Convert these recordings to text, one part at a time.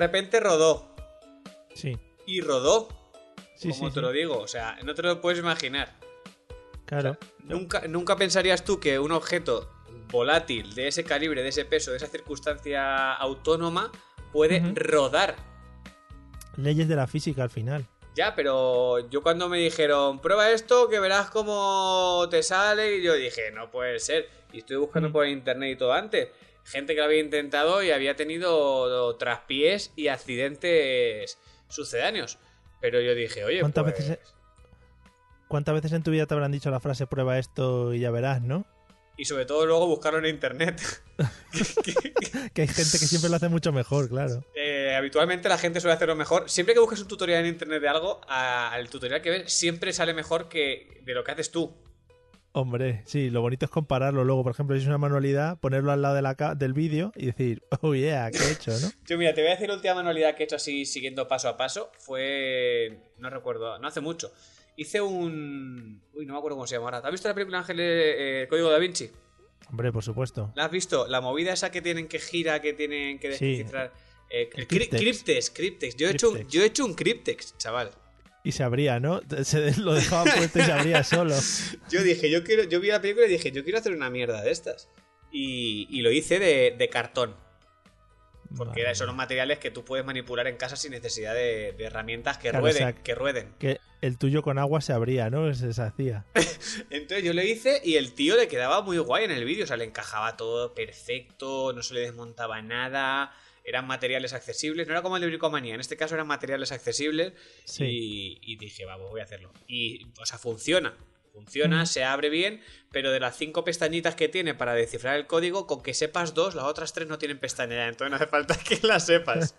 Repente rodó. Sí, Y rodó. sí, como sí. te sí. lo digo. O sea, no te lo puedes imaginar. Claro. Nunca, nunca pensarías tú que un objeto volátil de ese calibre, de ese peso, de esa circunstancia autónoma puede rodar. Leyes de la física al final. Ya, pero yo cuando me dijeron, prueba esto que verás cómo te sale, y yo dije, no puede ser. Y estoy buscando por internet y todo antes. Gente que lo había intentado y había tenido traspiés y accidentes sucedáneos. Pero yo dije, oye, ¿Cuántas pues, veces ¿Cuántas veces en tu vida te habrán dicho la frase prueba esto y ya verás, no? Y sobre todo luego buscarlo en internet. Que hay gente que siempre lo hace mucho mejor, claro. Eh, habitualmente la gente suele hacerlo mejor. Siempre que busques un tutorial en internet de algo, al tutorial que ves siempre sale mejor que de lo que haces tú. Hombre, sí, lo bonito es compararlo luego. Por ejemplo, si es una manualidad, ponerlo al lado de la ca- del vídeo y decir, oh yeah, ¿qué he hecho, no? Yo, mira, te voy a decir la última manualidad que he hecho así siguiendo paso a paso. Fue. No recuerdo, no hace mucho. Hice un. Uy, no me acuerdo cómo se llama ahora. ¿Has visto la película Ángel eh, El Código da Vinci? Hombre, por supuesto. ¿La has visto? La movida esa que tienen que gira, que tienen que Sí. descifrar. Eh, El cryptex. cryptex, cryptex. Yo he, hecho un, yo he hecho un cryptex, chaval. Y se abría, ¿no? Se lo dejaba puesto y se abría solo. Yo dije, yo quiero, yo vi la película y dije, yo quiero hacer una mierda de estas. Y, y lo hice de, de cartón. Porque Madre son los materiales que tú puedes manipular en casa sin necesidad de, de herramientas que Claro, rueden, o sea, que rueden. Que el tuyo con agua se abría, ¿no? Se deshacía. Entonces yo lo hice y el tío le quedaba muy guay en el vídeo. O sea, le encajaba todo perfecto, no se le desmontaba nada. Eran materiales accesibles. No era como el de bricomanía. En este caso eran materiales accesibles. Sí. Y, y dije, vamos, voy a hacerlo. Y, o sea, funciona. Funciona, se abre bien, pero de las cinco pestañitas que tiene para descifrar el código, con que sepas dos, las otras tres no tienen pestaña. Entonces no hace falta que las sepas.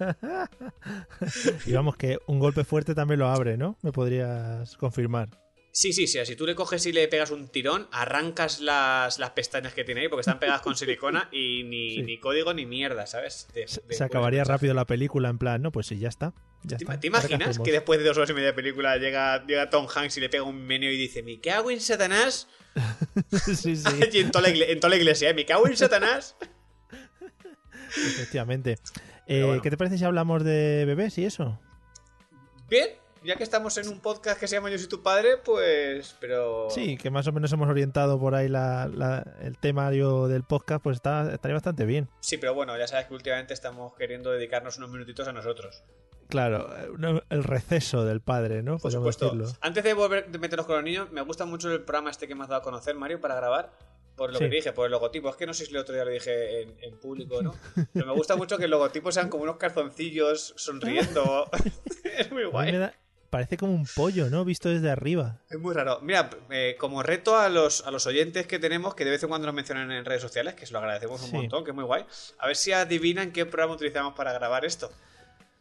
Y vamos, que un golpe fuerte también lo abre, ¿no? Me podrías confirmar. Sí, sí, sí. Si tú le coges y le pegas un tirón, arrancas las, las pestañas que tiene ahí porque están pegadas con silicona y ni, Sí. ni código ni mierda, ¿sabes? De- Se, de- se acabaría rápido la película en plan, no, pues sí, ya está. Ya ¿Te, está. te ¿Ahora qué imaginas que después de dos horas y media de película llega, llega Tom Hanks y le pega un meneo y dice, me cago en Satanás? sí, sí, y en toda, la igle- en toda la iglesia, ¿eh? me cago en Satanás. efectivamente. Eh, bueno. ¿Qué te parece si hablamos de bebés y eso? Bien, ya que estamos en un podcast que se llama Yo soy tu padre, pues... Pero... Sí, que más o menos hemos orientado por ahí la, la- el temario del podcast, pues está, estaría bastante bien. Sí, pero bueno, ya sabes que últimamente estamos queriendo dedicarnos unos minutitos a nosotros. Claro, eh, el receso del padre, ¿no? Por Podríamos supuesto. decirlo. Antes de volver de meternos con los niños, me gusta mucho el programa este que me has dado a conocer, Mario, para grabar. Por lo Sí. que dije, por el logotipo. Es que no sé si el otro día lo dije en, en público no. Pero me gusta mucho que el logotipo sean como unos calzoncillos sonriendo. es muy A mí guay. me da- parece como un pollo, ¿no? Visto desde arriba. Es muy raro. Mira, eh, como reto a los, a los oyentes que tenemos, que de vez en cuando nos mencionan en redes sociales, que se lo agradecemos un Sí. montón, que es muy guay, a ver si adivinan qué programa utilizamos para grabar esto.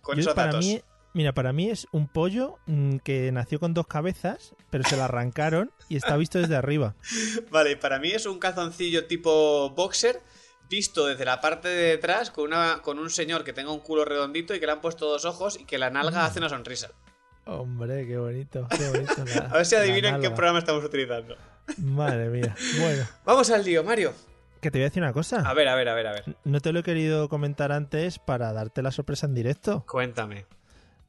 Con Yo, esos para datos. mí, mira, para mí es un pollo mm, que nació con dos cabezas, pero se la arrancaron y está visto desde arriba. Vale, para mí es un calzoncillo tipo boxer, visto desde la parte de detrás, con, una, con un señor que tenga un culo redondito y que le han puesto dos ojos y que la nalga hace una sonrisa. Hombre, qué bonito, qué bonito. la- A ver si adivinan qué programa estamos utilizando. Madre mía. Bueno, Vamos al lío, Mario. que te voy a decir una cosa. A ver, a ver, a ver, a ver. No te lo he querido comentar antes para darte la sorpresa en directo, Cuéntame.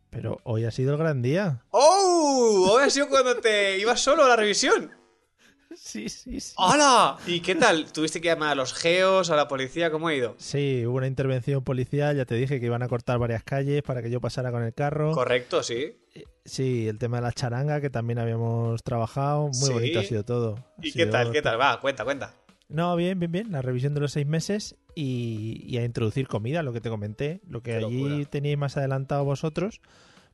pero hoy ha sido el gran día. ¡Oh! Hoy ha sido cuando te ibas solo a la revisión. Sí, sí, sí. ¡Hola! ¿Y qué tal? ¿Tuviste que llamar a los geos, a la policía? ¿Cómo ha ido? Sí, hubo una intervención policial, ya te dije que iban a cortar varias calles para que yo pasara con el carro. Correcto, sí. Sí, el tema de la charanga que también habíamos trabajado, muy Sí. bonito ha sido todo. Ha ¿Y qué tal? ¿Qué tal? Va, cuenta, cuenta. No, bien, bien, bien. La revisión de los seis meses y, y a introducir comida, lo que te comenté. Lo que Qué allí locura. teníais más adelantado vosotros,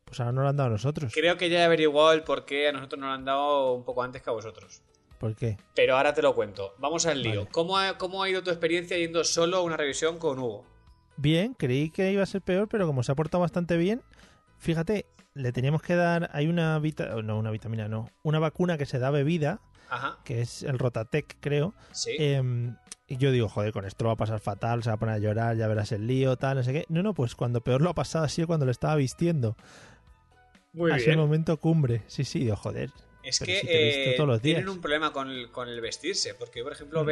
pues ahora no lo han dado a nosotros. Creo que ya he averiguado el por qué a nosotros nos lo han dado un poco antes que a vosotros. ¿Por qué? Pero ahora te lo cuento. Vamos al lío. Vale. ¿Cómo, ha, ¿Cómo ha ido tu experiencia yendo solo a una revisión con Hugo? Bien, creí que iba a ser peor, pero como se ha portado bastante bien, fíjate, le teníamos que dar, hay una vita, no, una vitamina, no, una vacuna que se da bebida, Ajá. que es el Rotatec, creo. Sí. em, y yo digo, joder, con esto lo va a pasar fatal, se va a poner a llorar, ya verás el lío, tal, no sé qué. No, no, pues cuando peor lo ha pasado ha sido cuando lo estaba vistiendo. Muy ha sido el momento cumbre. Sí, sí, digo, joder. Es que si eh, todos los días. tienen un problema con el, con el vestirse. Porque, por ejemplo, Mm.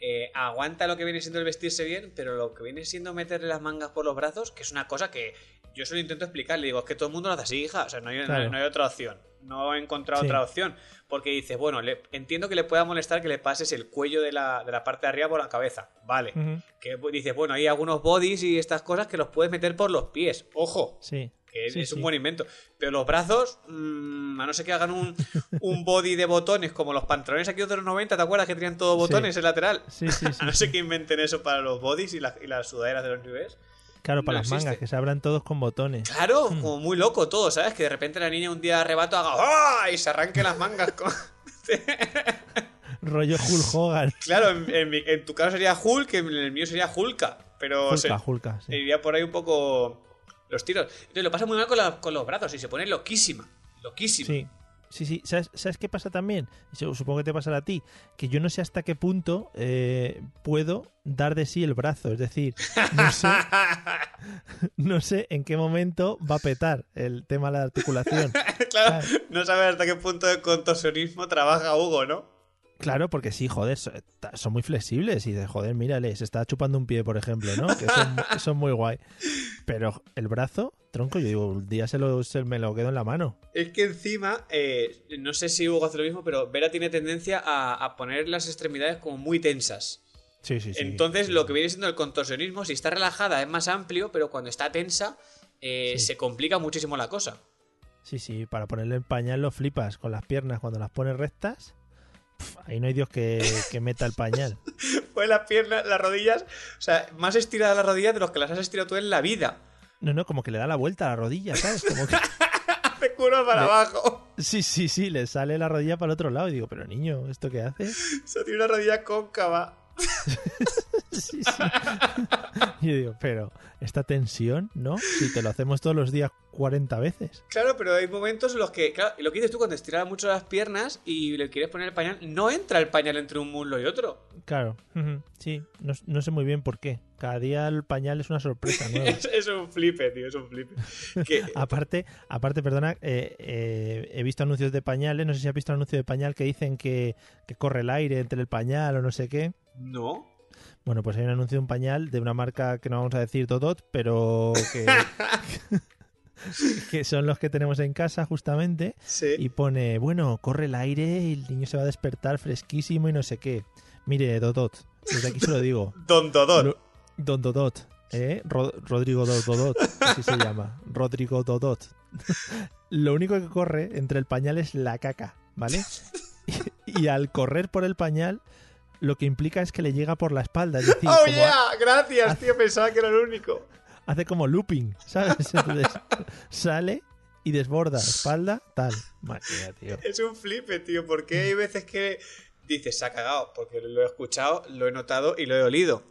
Eh, aguanta lo que viene siendo el vestirse bien, pero lo que viene siendo meterle las mangas por los brazos, que es una cosa que yo se lo intento explicar. Le digo, es que todo el mundo lo hace así, hija. O sea, no hay, no hay- Claro. no hay otra opción. No he encontrado Sí. otra opción. Porque dices, bueno, le- entiendo que le pueda molestar que le pases el cuello de la, de la parte de arriba por la cabeza. Vale. Que dices, bueno, hay algunos bodies y estas cosas que los puedes meter por los pies. Ojo, Sí. Que es, Sí, es un sí. buen invento. Pero los brazos, mm, a no ser que hagan un, un body de botones como los pantalones aquí de los 90, ¿te acuerdas que tenían todo Sí. botones en lateral? Sí, sí. A no ser que inventen eso para los bodies y, la- y las sudaderas de los niveles. Claro, para no las existe. mangas, que se abran todos con botones. Claro, Hmm. como muy loco todo, ¿sabes? Que de repente la niña un día de arrebato haga ¡Ah! y se arranque las mangas. con- Rollo Hulk Hogan. claro, en, en mi- en tu caso sería Hulk, en el mío sería Hulka. Pero se- Hulka, Hulka, sí. iría por ahí un poco los tiros. Entonces lo pasa muy mal con, la- con los brazos y se pone loquísima. Loquísima. Sí, sí, sí. ¿Sabes, sabes qué pasa también? Yo Supongo que te pasará a ti. Que yo no sé hasta qué punto eh, puedo dar de sí el brazo. Es decir, no sé, no sé en qué momento va a petar el tema de la articulación. claro, no sabes hasta qué punto de contorsionismo trabaja Hugo, ¿no? Claro, porque sí, joder, son muy flexibles y de joder, mírale, se está chupando un pie, por ejemplo, ¿no? Que son, que son muy guay. Pero el brazo, tronco, yo digo, un día se, lo, se me lo quedo en la mano. Es que encima, eh, no sé si Hugo hace lo mismo, pero Vera tiene tendencia a, a poner las extremidades como muy tensas. Sí, sí, sí. Entonces, sí. lo que viene siendo el contorsionismo, si está relajada es más amplio, pero cuando está tensa, eh, Sí. se complica muchísimo la cosa. Sí, sí, para ponerle en pañal lo flipas con las piernas cuando las pones rectas. Ahí no hay Dios que, que meta el pañal. Pues las piernas, las rodillas, o sea, más estiradas las rodillas de los que las has estirado tú en la vida. No, no, como que le da la vuelta a la rodilla, ¿sabes? Como que... Hace curva para Le- abajo. Sí, sí, sí, le sale la rodilla para el otro lado y digo, pero niño, ¿esto qué hace? O sea, tiene una rodilla cóncava. Sí, sí. Y yo digo, pero esta tensión, ¿no? Si te lo hacemos todos los días 40 veces. Claro, pero hay momentos en los que, claro, lo que dices tú cuando estiras mucho las piernas y le quieres poner el pañal, no entra el pañal entre un muslo y otro. Claro, sí, no, no sé muy bien por qué. Cada día el pañal es una sorpresa nueva. Es, es un flipe, tío, es un flipe. Aparte, aparte, perdona, eh, eh, he visto anuncios de pañales, no sé si has visto un anuncio de pañal que dicen que, que corre el aire entre el pañal o no sé qué. no. Bueno, pues hay un anuncio de un pañal de una marca que no vamos a decir Dodot, pero que, que son los que tenemos en casa justamente. Sí. Y pone, bueno, corre el aire y el niño se va a despertar fresquísimo y no sé qué. Mire, Dodot, desde aquí se lo digo. Don Dodot. Lo- Don Dodot, ¿eh? Ro- Rodrigo Do- Dodot, así se llama. Rodrigo Dodot. Lo único que corre entre el pañal es la caca, ¿vale? Y al correr por el pañal, lo que implica es que le llega por la espalda. Es decir, ¡Oh, yeah! Gracias, tío. Pensaba que era el único. hace como looping, ¿sabes? Entonces sale y desborda espalda, tal. Madre mía, tío. Es un flipe, tío. Porque hay veces que dices, se ha cagado. Porque lo he escuchado, lo he notado y lo he olido.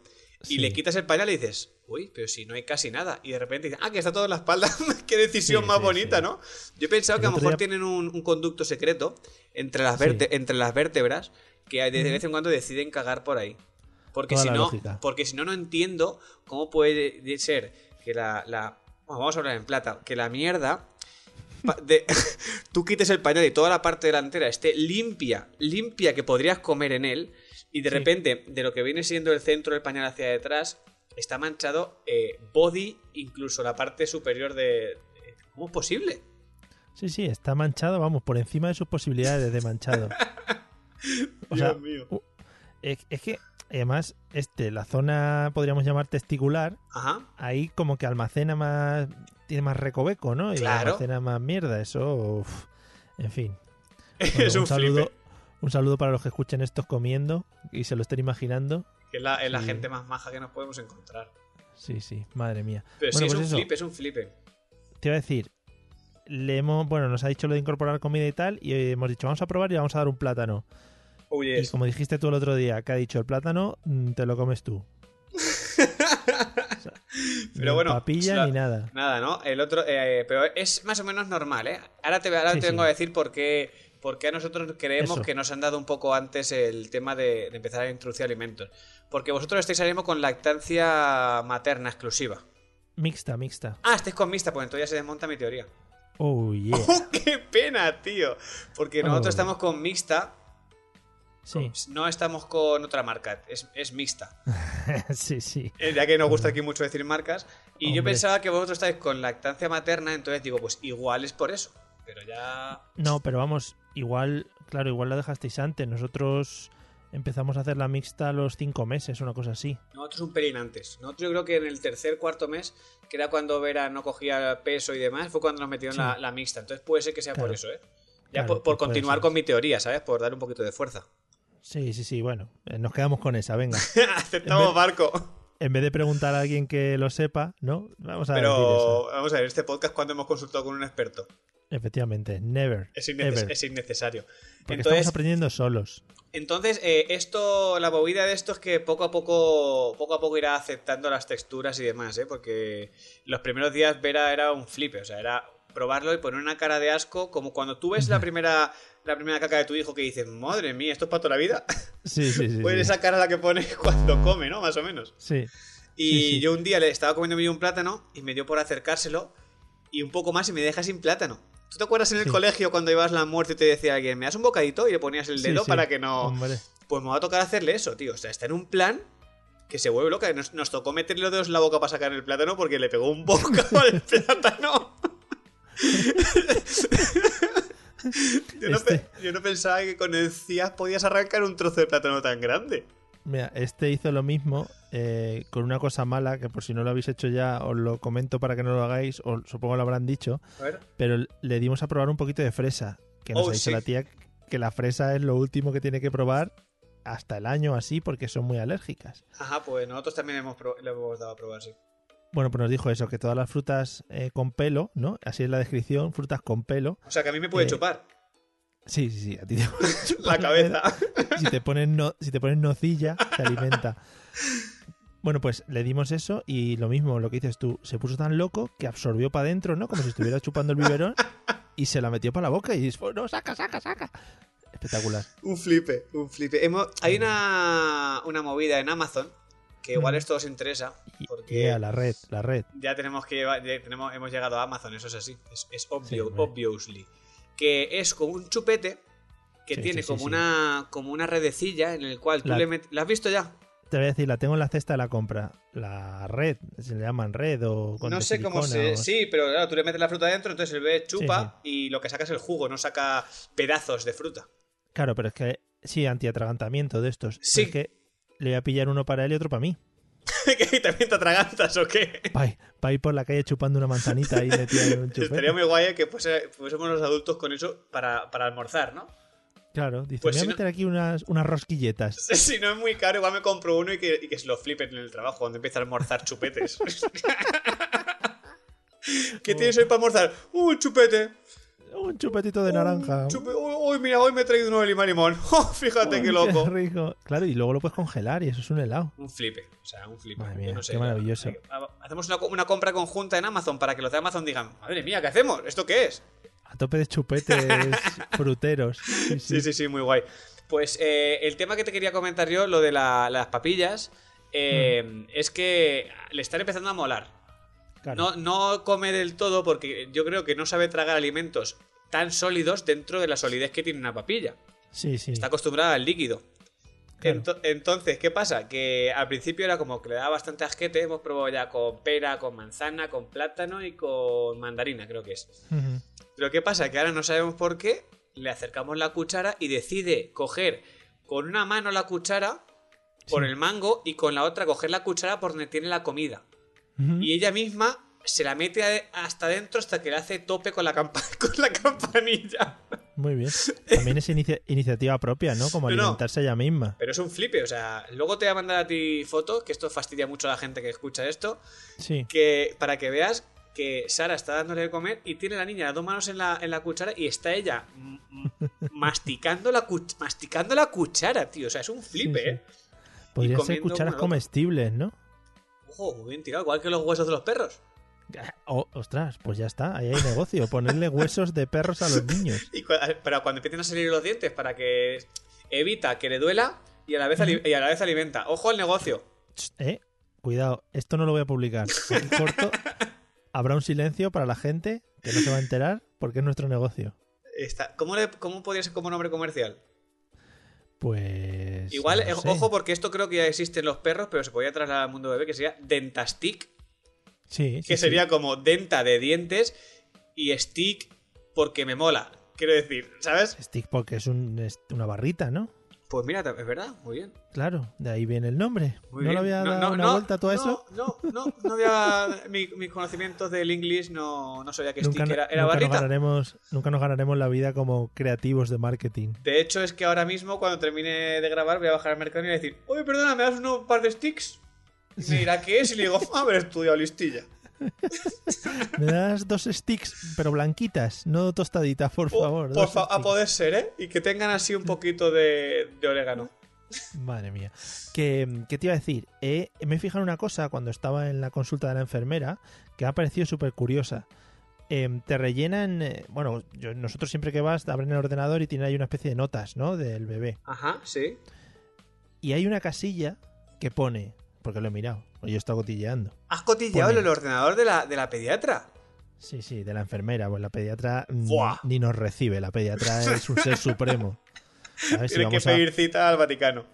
Y Sí. le quitas el pañal y dices, uy, pero si no hay casi nada. Y de repente dices, ah, que está todo en la espalda. Qué decisión Sí, más sí, bonita. ¿no? Yo he pensado que a lo mejor día- tienen un, un conducto secreto entre las, entre las vértebras que de vez en cuando deciden cagar por ahí. Porque Toda si no, lógica. porque si no, no entiendo cómo puede ser que la, la- bueno, vamos a hablar en plata, que la mierda de- tú quites el pañal y toda la parte delantera esté limpia, limpia que podrías comer en él, y de Sí. repente, de lo que viene siendo el centro del pañal hacia detrás, está manchado eh, body, incluso la parte superior de- ¿Cómo es posible? Sí, sí, está manchado, vamos, por encima de sus posibilidades de manchado. O sea, mío. u- es, es que, además, este, la zona, podríamos llamar testicular, Ajá. ahí como que almacena más, tiene más recoveco, ¿no? Y Claro. almacena más mierda, eso, uf, en fin. Bueno, es un, saludo, flipe. un saludo para los que escuchen estos comiendo y se lo estén imaginando. Que es la, es la Sí. gente más maja que nos podemos encontrar. Sí, sí, madre mía. Pero Bueno, sí, es pues un eso. flipe, es un flipe. Te iba a decir, le hemos, bueno, nos ha dicho lo de incorporar comida y tal, y hemos dicho, vamos a probar y vamos a dar un plátano. Oh, Y como dijiste tú el otro día, que ha dicho el plátano, mm, te lo comes tú. O sea, Pero ni bueno, papilla la- ni nada. Nada, ¿no? El otro, eh, pero es más o menos normal, ¿eh? Ahora te, ahora Sí, te vengo sí. a decir por qué, por qué a nosotros creemos Eso. que nos han dado un poco antes el tema de, de empezar a introducir alimentos. Porque vosotros estáis ahora mismo con lactancia materna exclusiva. Mixta, mixta. Ah, estáis con mixta, pues entonces ya se desmonta mi teoría. Oh, yeah. ¡Qué pena, tío! Porque nosotros Oh. estamos con mixta, Sí, no estamos con otra marca, es, es mixta. sí, sí. Eh, Ya que nos gusta aquí mucho decir marcas. Y yo Hombre. pensaba que vosotros estáis con lactancia materna, entonces digo, pues igual es por eso. Pero ya. No, pero vamos, igual, claro, igual la dejasteis antes. Nosotros empezamos a hacer la mixta a los cinco meses, una cosa así. Nosotros un pelín antes. Nosotros yo creo que en el tercer, cuarto mes, que era cuando Vera no cogía peso y demás, fue cuando nos metieron Sí. la, la mixta. Entonces puede ser que sea por Claro. eso, ¿eh? Ya Claro, por, por pues continuar con mi teoría, ¿sabes? Por dar un poquito de fuerza. Sí, sí, sí, bueno, eh, nos quedamos con esa, venga. Aceptamos En vez- barco. En vez de preguntar a alguien que lo sepa, ¿no? Vamos a decir Pero vamos a ver, este podcast cuando hemos consultado con un experto. Efectivamente, never. Es, inneces- ever. es innecesario. Porque Entonces, estamos aprendiendo solos. Entonces, eh, esto, la movida de esto es que poco a poco, poco a poco irá aceptando las texturas y demás, ¿eh? Porque los primeros días Vera era un flipe, o sea, era probarlo y poner una cara de asco, como cuando tú ves la primera, la primera caca de tu hijo que dices, madre mía, ¿esto es para toda la vida? Sí, sí, sí. Pues sí. esa cara la que pone cuando come, ¿no? Más o menos. Sí. Y Sí, sí. yo un día le estaba comiendo un plátano y me dio por acercárselo y un poco más y me deja sin plátano. ¿Tú te acuerdas en el colegio cuando ibas a la muerte y te decía alguien, me das un bocadito y le ponías el dedo para que no... Hombre. Pues me va a tocar hacerle eso, tío. O sea, está en un plan que se vuelve loca. Nos, nos tocó meterle los dedos en la boca para sacar el plátano porque le pegó un bocado al plátano. yo, no Este- yo no pensaba que con encías podías arrancar un trozo de plátano tan grande. Mira, este hizo lo mismo eh, con una cosa mala, que por si no lo habéis hecho ya, os lo comento para que no lo hagáis, o supongo lo habrán dicho, pero le dimos a probar un poquito de fresa, que nos Oh, ha dicho sí. la tía que la fresa es lo último que tiene que probar hasta el año así, porque son muy alérgicas. Ajá, pues nosotros también hemos le hemos dado a probar, sí. Bueno, pues nos dijo eso, que todas las frutas eh, con pelo, ¿no? Así es la descripción, frutas con pelo. O sea, que a mí me puede Eh, chupar Sí, sí, sí, a ti te la cabeza. si te ponen no, si te ponen nocilla, se alimenta. Bueno, pues le dimos eso y lo mismo, lo que dices tú, se puso tan loco que absorbió para adentro, ¿no? Como si estuviera chupando el biberón y se la metió para la boca y dijo, no, saca, saca, saca. Espectacular. Un flipe, un flipe. Hemos- hay una, una movida en Amazon que igual esto os interesa. Porque- y a la red, la red. Ya tenemos que llevar- ya tenemos, hemos llegado a Amazon, eso es así. Es, es obvio, Sí, obviously. Que es como un chupete que Sí, tiene sí, como una como una redecilla en el cual tú La- le metes. ¿La has visto ya? Te voy a decir, la tengo en la cesta de la compra. La red, se le llaman red o con no sé cómo se. o- Sí, pero claro, tú le metes la fruta dentro, entonces el bebé chupa y lo que saca es el jugo, no saca pedazos de fruta. Claro, pero es que sí, antiatragantamiento de estos. Sí. Es que le voy a pillar uno para él y otro para mí. ¿Que también te atragantas o qué? Para ir por la calle chupando una manzanita y un chupete. Estaría muy guay que fuese- fuésemos los adultos con eso para, para almorzar, ¿no? Claro, dice, Pues voy a si no- meter aquí unas, unas rosquilletas. Si no es muy caro, igual me compro uno y que, y que se lo flipen en el trabajo cuando empieza a almorzar chupetes. ¿Qué tienes hoy para almorzar? ¡Uh, chupete! Un chupetito de naranja. Chupe- Uy, mira, hoy me he traído uno de limón limón. ¡Oh, fíjate Uy, qué loco! rico. Claro, y luego lo puedes congelar y eso es un helado. Un flipe, o sea, un flipe. Madre mía, no sé, qué maravilloso. Hacemos una, co- una compra conjunta en Amazon para que los de Amazon digan, madre mía, ¿qué hacemos? ¿Esto qué es? A tope de chupetes fruteros. Sí, sí. Sí, sí, sí, muy guay. Pues eh, el tema que te quería comentar yo, lo de la- las papillas, eh, Mm. es que le están empezando a molar. Claro. No, no come del todo porque yo creo que no sabe tragar alimentos tan sólidos dentro de la solidez que tiene una papilla. Sí, sí. Está acostumbrada al líquido. Claro. Ento- entonces, ¿qué pasa? Que al principio era como que le daba bastante asquete. Hemos probado ya con pera, con manzana, con plátano y con mandarina, creo que es. Pero ¿qué pasa? Que ahora no sabemos por qué. Le acercamos la cuchara y decide coger con una mano la cuchara por Sí. el mango y con la otra coger la cuchara por donde tiene la comida. Y ella misma se la mete hasta adentro hasta que le hace tope con la, campa- con la campanilla. Muy bien. También es inicia- iniciativa propia, ¿no? Como No, no. alimentarse ella misma. Pero es un flipe, o sea, luego te voy a mandar a ti fotos, que esto fastidia mucho a la gente que escucha esto, Sí. que para que veas que Sara está dándole de comer y tiene la niña las dos manos en la, en la cuchara y está ella masticando la, masticando la cuchara, tío. O sea, es un flipe, Sí, sí. ¿eh? Podría ser cucharas comestibles, ¿no? Ojo, bien tirado, igual que los huesos de los perros. Oh, ostras, pues ya está, ahí hay negocio. Ponerle huesos de perros a los niños. Y cua- pero cuando empiecen a salir los dientes, para que evita que le duela y a la vez, y a la vez alimenta. Ojo al negocio. Eh, cuidado, esto no lo voy a publicar. Aquí corto. Habrá un silencio para la gente que no se va a enterar porque es nuestro negocio. Está, ¿cómo, le- ¿Cómo podría ser como nombre comercial? Pues. Igual, no eh, sé. ojo, porque esto creo que ya existe en los perros, pero se podría trasladar al mundo bebé, que sería Dentastic, Sí, que sí. sería como denta de dientes y stick porque me mola. Quiero decir, ¿sabes? Stick porque es, un- es una barrita, ¿no? Pues mira, es verdad, muy bien. Claro, de ahí viene el nombre. Muy ¿No bien. le había dado no, una no, vuelta a todo eso? No, no, no había. mi- mis conocimientos del inglés no, no sabía que Nunca, stick era, era nunca nos ganaremos, nunca nos ganaremos la vida como creativos de marketing. De hecho, es que ahora mismo, cuando termine de grabar, voy a bajar al mercado y voy a decir: Oye, perdona, ¿me das un par de sticks? Y me dirá qué es y le digo: "Ah, haber estudiado listilla. Me das dos sticks, pero blanquitas, no tostaditas, por Po- favor. por fa- a poder ser, ¿eh? Y que tengan así un poquito de, de orégano. Madre mía. ¿Qué te iba a decir? Eh, me he fijado en una cosa cuando estaba en la consulta de la enfermera que me ha parecido súper curiosa. Em, te rellenan, eh, bueno, yo- nosotros siempre que vas, abren el ordenador y tienen ahí una especie de notas, ¿no? Del bebé. Ajá, sí. Y hay una casilla que pone, porque lo he mirado, yo he estado cotilleando. ¿Has cotilleado Pone- el ordenador de la, de la pediatra? Sí, sí, de la enfermera. Pues la pediatra mm, Buah. ni nos recibe. La pediatra es un ser supremo. Si Tienes que a- pedir cita al Vaticano.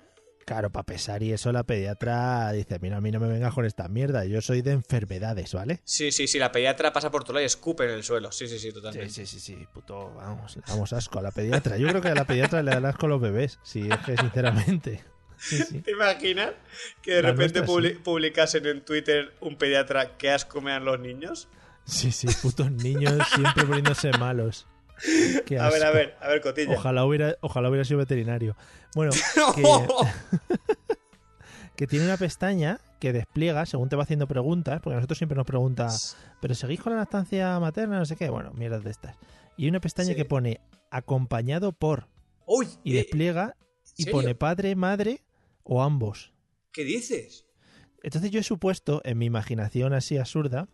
Claro, para pesar y eso, la pediatra dice: Mira, a mí no me vengas con esta mierda. Yo soy de enfermedades, ¿vale? Sí, sí, sí, la pediatra pasa por tu lado y escupe en el suelo. Sí, sí, sí, Sí, totalmente. sí, sí, sí, puto, vamos, le damos asco a la pediatra. Yo creo que a la pediatra le dan asco a los bebés, sí, es que sinceramente. Sí, sí. ¿Te imaginas que de La repente nuestra, publicasen en Twitter un pediatra que asco me dan los niños? Sí, sí, putos niños siempre poniéndose malos. Qué A ver, a ver, a ver, cotilla. Ojalá hubiera, ojalá hubiera sido veterinario. Bueno, que, que tiene una pestaña que despliega según te va haciendo preguntas, porque a nosotros siempre nos pregunta, ¿pero seguís con la lactancia materna? No sé qué. Bueno, mierdas de estas. Y hay una pestaña Sí. que pone acompañado por Uy, y eh, despliega y serio? pone padre, madre o ambos. ¿qué dices? Entonces yo he supuesto, en mi imaginación así absurda,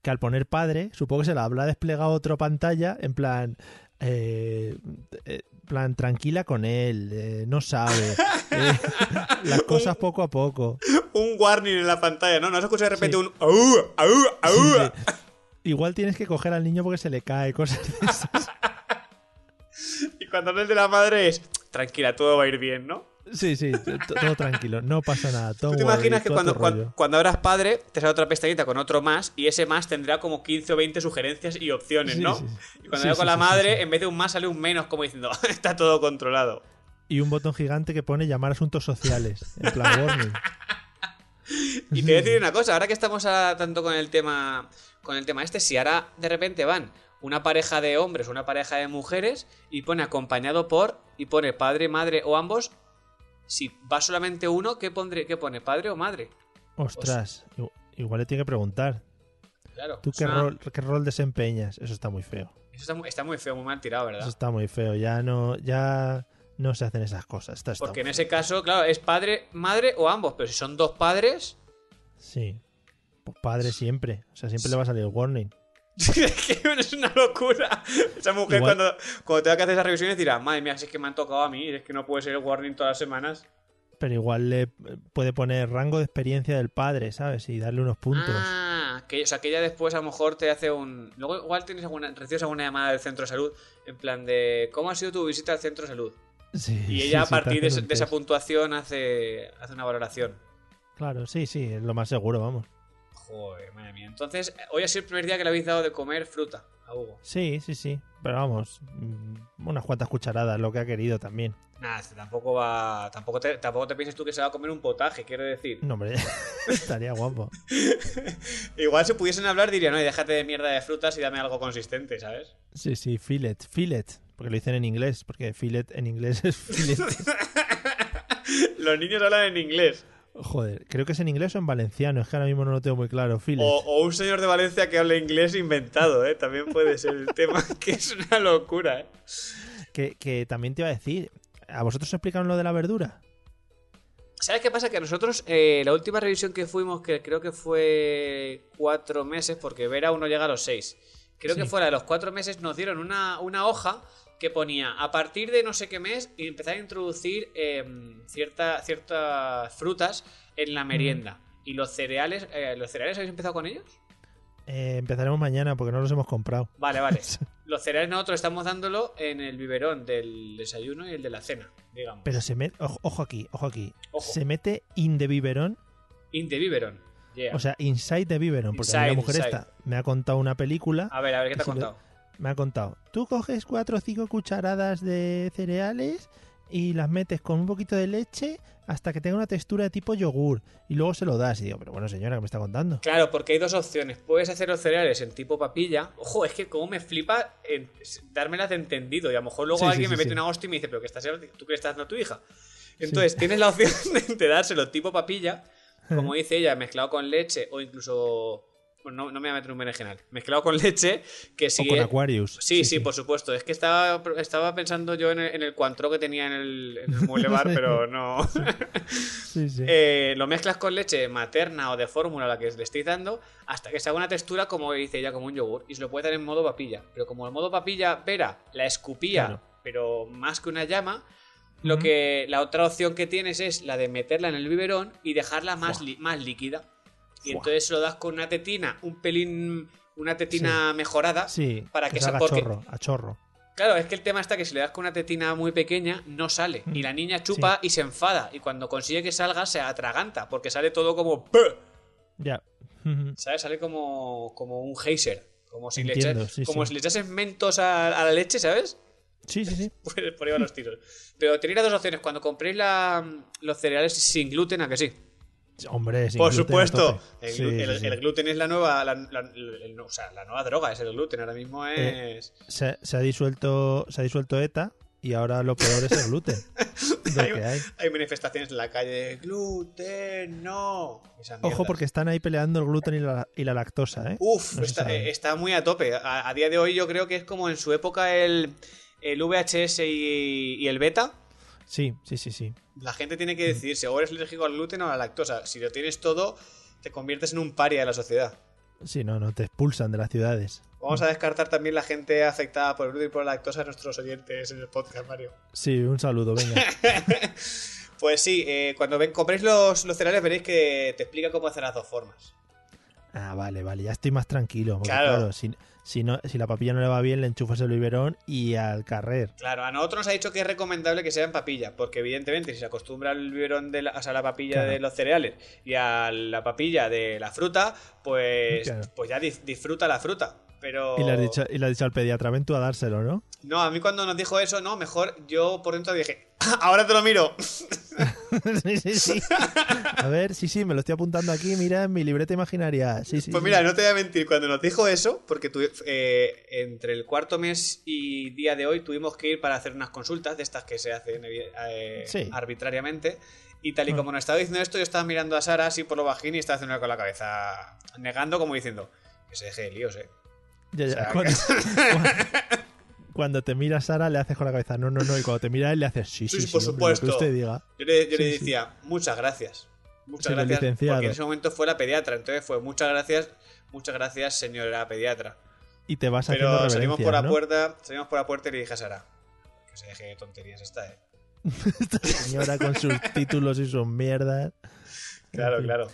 que al poner padre, supongo que se la habrá desplegado otra pantalla, en plan, eh, eh, plan tranquila con él, eh, no sabe, eh, las cosas poco a poco. Un warning en la pantalla, ¿no? No se escucha de repente Sí. un au, au, au. Sí, sí. Igual tienes que coger al niño porque se le cae, cosas de esas. Y cuando hablas de la madre es tranquila, todo va a ir bien, ¿no? Sí, sí, todo tranquilo, no pasa nada. ¿Tú don't te imaginas que todo cuando, tu cuan- rollo. cuando, abras padre te sale otra pestañita con otro más y ese más tendrá como 15 o 20 sugerencias y opciones, Sí, ¿no? sí, sí. Y cuando con la madre, en vez de un más sale un menos, como diciendo, está todo controlado. Y un botón gigante que pone llamar asuntos sociales, en plan warning. Y te voy a decir una cosa, ahora que estamos a- tanto con el tema con el tema este, si ahora de repente van una pareja de hombres, una pareja de mujeres y pone acompañado por y pone padre, madre o ambos, si va solamente uno, ¿qué pondré qué pone padre o madre? Ostras, igu- igual le tiene que preguntar. Claro. ¿Tú qué una- rol, qué rol desempeñas? Eso está muy feo. Eso está muy, está muy feo, muy mal tirado, Eso ¿verdad? está muy feo. Ya no, ya no se hacen esas cosas. Está, está Porque en ese caso, claro, es padre, madre o ambos, pero si son dos padres. Sí. Pues padre siempre. O sea, siempre le va a salir el warning. es una locura. Esa mujer Igual- cuando, cuando tenga que hacer esas revisiones dirá, madre mía, si es que me han tocado a mí, es que no puede ser el warning todas las semanas. Pero igual le puede poner rango de experiencia del padre, ¿sabes? Y darle unos puntos. Ah, Que, o sea, que ella después a lo mejor te hace un. Luego igual tienes alguna, recibes alguna llamada del centro de salud en plan de ¿cómo ha sido tu visita al centro de salud? Sí, Y ella a sí, partir de, de esa puntuación hace, hace una valoración. Claro, sí, sí, es lo más seguro, vamos. Joder, madre mía. Entonces, hoy ha sido el primer día que le habéis dado de comer fruta a Hugo. Sí, sí, sí. Pero vamos, mm, unas cuantas cucharadas, lo que ha querido también. Nada, tampoco va. Tampoco te, tampoco te pienses tú que se va a comer un potaje, quiero decir. No, hombre, estaría guapo. Igual si pudiesen hablar diría, no, y déjate de mierda de frutas y dame algo consistente, ¿sabes? Sí, sí, fillet, fillet. Porque lo dicen en inglés, porque fillet en inglés es fillet. Los niños hablan en inglés. Joder, creo que es en inglés o en valenciano, es que ahora mismo no lo tengo muy claro. Fillet. O, o un señor de Valencia que hable inglés inventado, ¿eh? También puede ser el tema, que es una locura, ¿eh? Que, que también te iba a decir, ¿a vosotros os explicaron lo de la verdura? ¿Sabes qué pasa? Que a nosotros, eh, la última revisión que fuimos, que creo que fue cuatro meses, porque Vera aún no llega a los seis. Creo que Sí. fuera de los cuatro meses, nos dieron una, una hoja que ponía a partir de no sé qué mes y empezar a introducir cierta- ciertas frutas en la merienda. ¿Y los cereales? eh, ¿Los cereales habéis empezado con ellos? Eh, empezaremos mañana porque no los hemos comprado. Vale, vale. Los cereales nosotros estamos dándolo en el biberón del desayuno y el de la cena, digamos. Pero se mete, ojo, ojo aquí, ojo aquí. Ojo. Se mete in the biberón, In the biberón. Yeah. o sea, inside the biberón. Porque Inside, la mujer inside. esta me ha contado una película, a ver, a ver, ¿qué te ha contado? Me ha contado, tú coges cuatro o cinco cucharadas de cereales y las metes con un poquito de leche hasta que tenga una textura de tipo yogur y luego se lo das. Y digo, pero bueno, señora, ¿qué me está contando? Claro, porque hay dos opciones. Puedes hacer los cereales en tipo papilla. Ojo, es que como me flipa en- dármelas de entendido. Y a lo mejor luego Sí, sí, alguien me sí, mete una hostia y me dice, pero que estás tú le estás dando a tu hija. Entonces, tienes la opción de, de dárselo tipo papilla, como dice ella, mezclado con leche o incluso... Bueno, no, no me voy a meter un berenjenal. Mezclado con leche, que si o con Aquarius. Sí, sí, por supuesto. Es que estaba, estaba pensando yo en el, en el cuantro que tenía en el, en el mueble bar, pero no. Sí, sí. Eh, lo mezclas con leche materna o de fórmula, la que le estéis dando, hasta que se haga una textura, como dice ella, como un yogur. Y se lo puede dar en modo papilla. Pero como el modo papilla, Vera la escupía, Claro. pero más que una llama, lo que la otra opción que tienes es la de meterla en el biberón y dejarla más, más líquida. Y entonces lo das con una tetina, un pelín, una tetina mejorada. sí, para que se se- haga porque- chorro, a chorro. Claro, es que el tema está que si le das con una tetina muy pequeña, no sale. Y la niña chupa y se enfada. Y cuando consigue que salga, se atraganta. Porque sale todo como. Ya. ¿Sabes? Sale como, como un geyser. Como si, le, echas- sí, como sí. si le echases mentos a, a la leche, ¿sabes? Sí, sí, sí. Pues por ahí van los tiros. Pero tenéis las dos opciones. Cuando compréis la- los cereales sin gluten, ¿a que sí? Hombre, sin Por gluten supuesto. El, Sí, glu- el- sí, sí. el gluten es la nueva. la- o sea, la nueva droga es el gluten. Ahora mismo Eh, es. se, se ha disuelto se ha disuelto ETA y ahora lo peor es el gluten. hay. Hay manifestaciones en la calle. Gluten, no. Ojo porque están ahí peleando el gluten y la, y lactosa, ¿eh? Uf, No está, muy a tope. A, a día de hoy yo creo que es como en su época el, el VHS y, y el beta. Sí, sí, sí, sí. La gente tiene que decidirse o eres alérgico al gluten o a la lactosa. Si lo tienes todo, te conviertes en un paria de la sociedad. Sí, no, no, te expulsan de las ciudades. Vamos a descartar también la gente afectada por el gluten y por la lactosa a nuestros oyentes en el podcast, Mario. Sí, un saludo, venga. Pues sí, eh, cuando ven, compréis los, los cereales veréis que te explica cómo hacer las dos formas. Ah, vale, vale, ya estoy más tranquilo. porque, Claro. claro, si, si, no, si la papilla no le va bien, le enchufas el biberón y al carrer. Claro, a nosotros nos ha dicho que es recomendable que sea en papilla, porque evidentemente si se acostumbra al biberón de la, o sea, a la papilla Claro. de los cereales y a la papilla de la fruta, pues, Claro. pues ya dis- disfruta la fruta. Pero Y le has dicho, y le has dicho al pediatra, ven tú a dárselo, ¿no? no, a mí cuando nos dijo eso, no, mejor yo por dentro dije, ahora te lo miro. sí, sí, sí. A ver, sí, sí, me lo estoy apuntando aquí, mira, en mi libreta imaginaria. Sí, sí. Pues sí. mira, no te voy a mentir, cuando nos dijo eso, porque tu- eh, entre el cuarto mes y día de hoy tuvimos que ir para hacer unas consultas de estas que se hacen eh, Sí. arbitrariamente. Y tal y Mm. como nos estaba diciendo esto, yo estaba mirando a Sara así por lo bajín y estaba haciendo con la cabeza, negando como diciendo que se deje de líos, eh. Ya, ya, O sea, cuando, cuando- cuando te mira Sara, le haces con la cabeza, no, no, no. Y cuando te mira él, le haces, sí, Sí, sí, sí, por lo que supuesto. usted diga. Yo le, yo le Sí, decía, muchas gracias. Muchas Sí, gracias. licenciado. Porque en ese momento fue la pediatra. Entonces fue muchas gracias, muchas gracias, señora pediatra. Y te vas haciendo Pero salimos por la ¿no? puerta, salimos por la puerta y le dije a Sara, que se deje de tonterías esta, eh. Esta señora con sus títulos y sus mierdas. Claro, claro.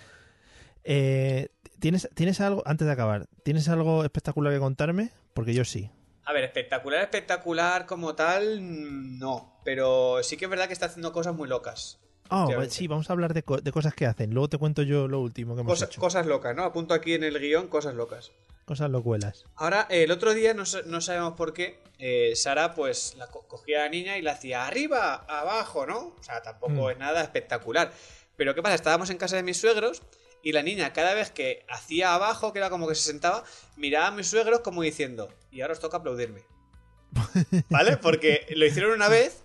Eh, ¿Tienes, ¿Tienes algo, antes de acabar, ¿tienes algo espectacular que contarme? Porque yo sí. A ver, espectacular, espectacular como tal, mm, no. Pero sí que es verdad que está haciendo cosas muy locas. Oh, Efectivamente. sí, vamos a hablar de, co- de cosas que hacen. Luego te cuento yo lo último que hemos Cosa- hecho. cosas locas, ¿no? Apunto aquí en el guion cosas locas. Cosas locuelas. Ahora, eh, el otro día, no, sa- no sabemos por qué, eh, Sara pues la co- cogía a la niña y la hacía arriba, abajo, ¿no? O sea, tampoco Mm. es nada espectacular. Pero ¿qué pasa? Estábamos en casa de mis suegros y la niña cada vez que hacía abajo, que era como que se sentaba, miraba a mis suegros como diciendo, y ahora os toca aplaudirme. ¿Vale? Porque lo hicieron una vez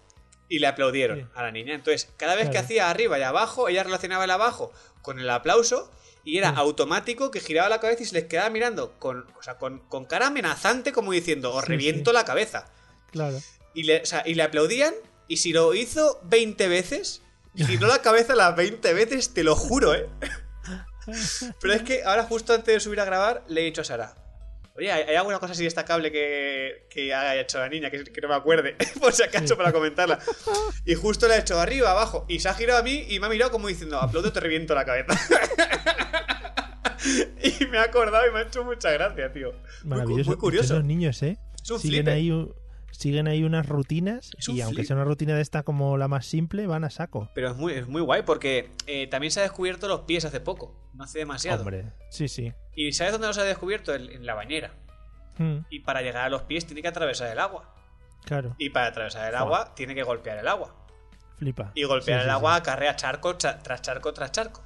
y le aplaudieron Sí. a la niña. Entonces, cada vez que hacía arriba y abajo, ella relacionaba el abajo con el aplauso y era Sí. automático que giraba la cabeza y se les quedaba mirando con, o sea, con, con cara amenazante como diciendo, os Sí, reviento la cabeza. Claro. Y le, o sea, y le aplaudían y si lo hizo 20 veces, giró la cabeza las 20 veces, te lo juro, ¿eh? Pero es que ahora justo antes de subir a grabar le he dicho a Sara, oye, ¿hay, alguna cosa así destacable que, que haya hecho la niña que, que no me acuerde? Por si acaso para comentarla. Y justo le ha hecho arriba, abajo, y se ha girado a mí y me ha mirado como diciendo, aplaudo, te reviento la cabeza. y me ha acordado y me ha hecho mucha gracia, tío. Maravilloso. Muy, curioso. Los niños, ¿eh? Es un siguen flipe. ahí, siguen ahí unas rutinas y aunque sea una rutina de esta como la más simple, van a saco. Pero es muy, es muy guay porque eh, también se ha descubierto los pies hace poco. No hace demasiado. Hombre, sí, sí. ¿Y sabes dónde los ha descubierto? En, en la bañera. Mm, Y para llegar a los pies tiene que atravesar el agua. claro, Y para atravesar el agua tiene que golpear el agua. flipa. Y golpear Sí, el sí, agua acarrea charco cha- tras charco tras charco.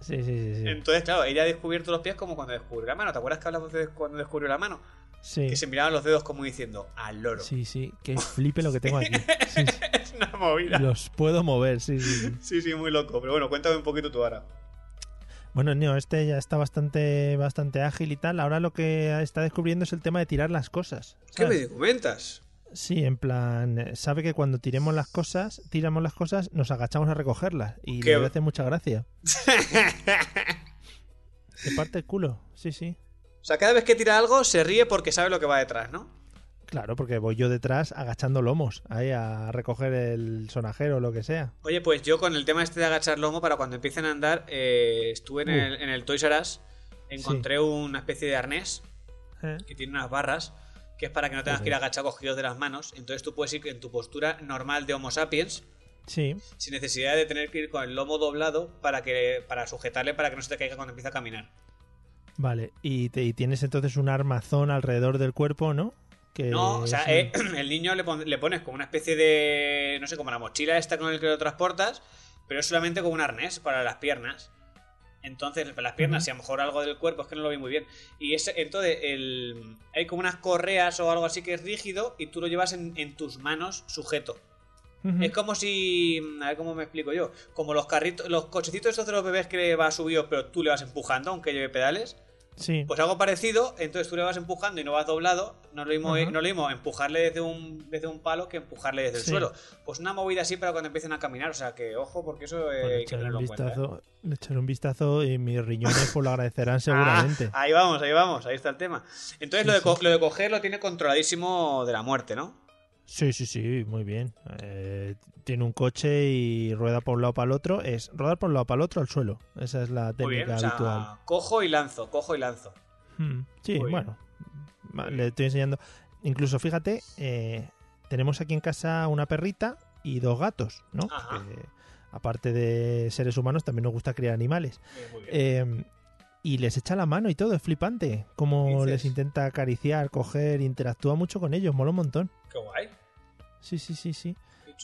Sí, sí, sí. sí. Entonces, claro, ella ha descubierto los pies como cuando descubrió la mano. ¿Te acuerdas que hablamos de cuando descubrió la mano? Sí, Que se miraban los dedos como diciendo, al loro. sí, sí. Que flipe lo que tengo aquí. Sí, sí. es una movida. Los puedo mover, sí, sí, sí. Sí, muy loco. Pero bueno, cuéntame un poquito tú ahora. Bueno, Neo, este ya está bastante, bastante ágil y tal. Ahora lo que está descubriendo es el tema de tirar las cosas. ¿Qué me comentas? Sí, en plan, eh, sabe que cuando tiremos las cosas, tiramos las cosas, nos agachamos a recogerlas. Y Qué- le hace mucha gracia. Se parte el culo, sí, sí. O sea, cada vez que tira algo se ríe porque sabe lo que va detrás, ¿no? Claro, porque voy yo detrás agachando lomos, ahí a recoger el sonajero o lo que sea. Oye, pues yo con el tema este de agachar lomo, para cuando empiecen a andar, eh, estuve en, Uh. el, en el Toys R Us, encontré una especie de arnés Eh, que tiene unas barras, que es para que no tengas que ir agachado cogidos de las manos. Entonces tú puedes ir en tu postura normal de Homo sapiens, Sí, sin necesidad de tener que ir con el lomo doblado para, que, para sujetarle para que no se te caiga cuando empieza a caminar. Vale. Y, te- y tienes entonces un armazón alrededor del cuerpo, ¿no? Que No, o sea, es eh, el niño le, pon- le pones como una especie de. No sé, como la mochila esta con el que lo transportas, pero es solamente como un arnés para las piernas. Entonces, para las piernas, Ujú. y a lo mejor algo del cuerpo, es que no lo vi muy bien. Y ese, entonces, el, hay como unas correas o algo así que es rígido y tú lo llevas en, en tus manos sujeto. Es como si. A ver cómo me explico yo. Como los carritos, los cochecitos estos de los bebés que va subido, pero tú le vas empujando, aunque lleve pedales. Sí, Pues algo parecido, entonces tú le vas empujando y no vas doblado. No es lo mismo, no lo mismo empujarle desde un, desde un palo que empujarle desde el suelo. Pues una movida así para cuando empiecen a caminar. O sea que ojo, porque eso eh, Pues le hay que echaré tenerlo un en cuenta. ¿eh? vistazo, le echaré un vistazo y mis riñones pues lo agradecerán seguramente. Ah, ahí vamos, ahí vamos, ahí está el tema. Entonces Sí, lo, de lo de coger lo tiene controladísimo de la muerte, ¿no? Sí, sí, sí, muy bien. Eh, tiene un coche y rueda por un lado para el otro. Es rodar por un lado para el otro al suelo. Esa es la Muy bien, técnica o sea, habitual. cojo y lanzo, cojo y lanzo. Hmm, Sí, Muy bueno. Le estoy enseñando. Incluso, fíjate, eh, tenemos aquí en casa una perrita y dos gatos, ¿no? Ajá. Aparte de seres humanos, también nos gusta criar animales. Muy bien. Eh, y les echa la mano y todo, es flipante. Como les intenta acariciar, coger, interactúa mucho con ellos, mola un montón. Qué guay. Sí, sí, sí, sí.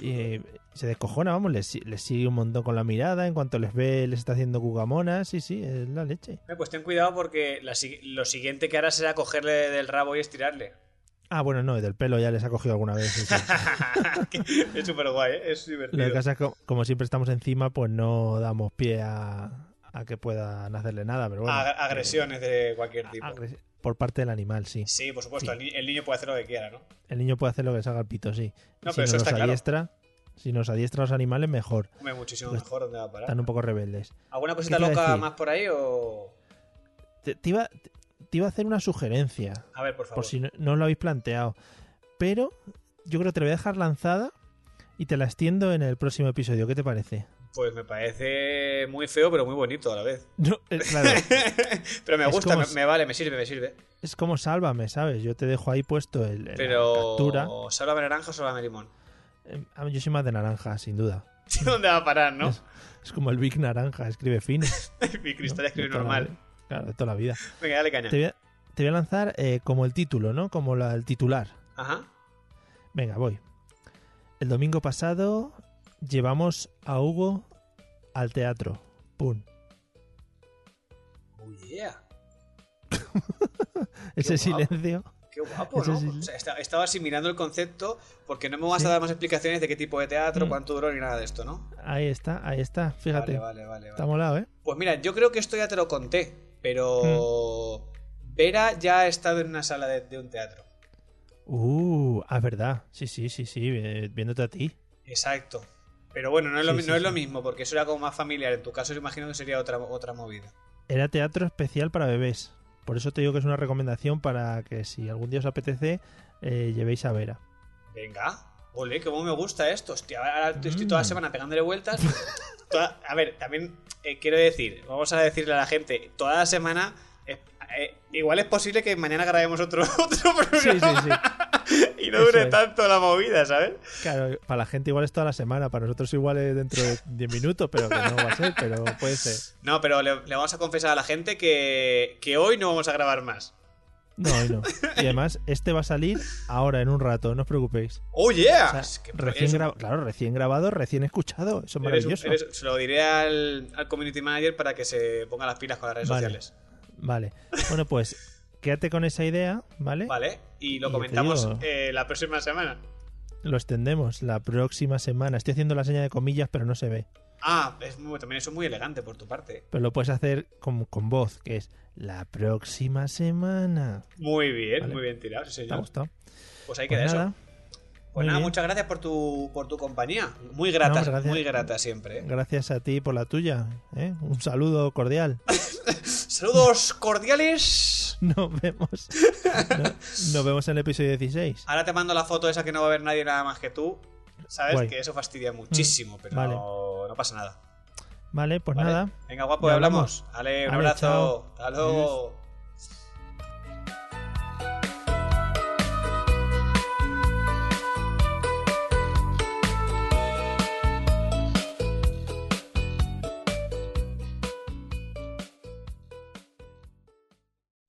eh, se descojona, vamos, les, les sigue un montón con la mirada, en cuanto les ve, les está haciendo cucamonas, sí, sí, es la leche. Eh, Pues ten cuidado porque la lo siguiente que hará será cogerle del rabo y estirarle. Ah, bueno, no, y del pelo ya les ha cogido alguna vez. sí, sí. es súper guay, ¿eh? es Lo divertido. que pasa es que, como siempre estamos encima, pues no damos pie a, a que puedan hacerle nada, pero bueno. Ag- agresiones de cualquier tipo. eh, por parte del animal, sí. Sí, por supuesto, Sí. El, ni- el niño puede hacer lo que quiera, ¿no? El niño puede hacer lo que salga al pito, sí. No, si pero eso nos está adiestra, si nos adiestra a los animales, mejor. Hombre, muchísimo Pues mejor dónde va a parar. Están un poco rebeldes. ¿Alguna cosita ¿Qué te iba a loca decir? más por ahí o...? Te, te iba, te iba a hacer una sugerencia, A ver, por favor. por si no, no lo habéis planteado. Pero yo creo que te la voy a dejar lanzada y te la extiendo en el próximo episodio. ¿Qué te parece? Pues me parece muy feo, pero muy bonito a la vez. No, eh, claro, pero me gusta, como me, vale, me sirve, me sirve. es como sálvame, ¿sabes? Yo te dejo ahí puesto el, la Pero. captura. ¿Sálvame naranja o sálvame limón? Mí Yo soy más de naranja, sin duda. ¿Dónde va a parar, no? Es- Es como el Big Naranja, escribe fin. Mi cristal escribe De la normal. Claro, de toda la vida. Venga, dale caña. Te voy a, te voy a lanzar eh, como el título, ¿no? Como la- el titular. Ajá. Venga, voy. El domingo pasado llevamos a Hugo al teatro. Pum. Oh, yeah. Ese guapo. silencio. Qué guapo, ¿no? O sea, esta- estaba asimilando el concepto porque no me vas Sí. a dar más explicaciones de qué tipo de teatro, Mm. cuánto duró ni nada de esto, ¿no? Ahí está, ahí está. Fíjate. Vale, vale, vale. Está vale. molado, ¿eh? Pues mira, yo creo que esto ya te lo conté, pero Mm. Vera ya ha estado en una sala de, de un teatro. Uh, ah, es verdad. Sí, sí, sí, sí. eh, Viéndote a ti. Exacto. Pero bueno, no es, lo, Sí, mi- sí, no es sí. lo mismo, porque eso era como más familiar. En tu caso, imagino que sería otra, otra movida. Era teatro especial para bebés. Por eso te digo que es una recomendación para que si algún día os apetece, eh, llevéis a Vera. Venga. Ole, cómo me gusta esto. Hostia, ahora estoy Mm. toda la semana pegándole vueltas. Toda- a ver, también eh, quiero decir, vamos a decirle a la gente, toda la semana. eh, igual es posible que mañana grabemos otro, otro Sí, programa sí, sí. y no dure es. tanto la movida, ¿sabes? Claro, para la gente igual es toda la semana, para nosotros igual es dentro de 10 minutos, pero que no va a ser, pero puede ser. No, pero le, le vamos a confesar a la gente que, que hoy no vamos a grabar más. No, hoy no. Y además, este va a salir ahora, en un rato, no os preocupéis. ¡Oh, yeah! O sea, Es que recién un- Claro, recién grabado, recién escuchado. Eso es eres un- maravilloso. eres- se lo diré al, al community manager para que se ponga las pilas con las redes Vale. sociales. Vale. Bueno, pues quédate con esa idea, ¿vale? Vale, y lo Y comentamos digo- eh, la próxima semana. Lo extendemos la próxima semana. Estoy haciendo la seña de comillas, pero no se ve. Ah, es muy, también eso es muy elegante por tu parte. Pero lo puedes hacer con, con voz, que es la próxima semana. Muy bien, Vale. muy bien tirado, sí, ¿Te ha señor. gustado? Pues ahí Pues queda nada, eso. Pues muy nada, bien. muchas gracias por tu, por tu compañía. Muy grata, No, muy grata siempre. ¿eh? Gracias a ti por la tuya. ¿eh? Un saludo cordial. Saludos cordiales. Nos vemos. No- nos vemos en el episodio 16. Ahora te mando la foto esa que no va a ver nadie nada más que tú. Sabes Guay. Mm, que eso fastidia muchísimo, pero vale. no, no pasa nada. Vale, pues ¿vale? nada. Venga, guapo, hablamos. Dale, un abrazo. chao. Hasta luego.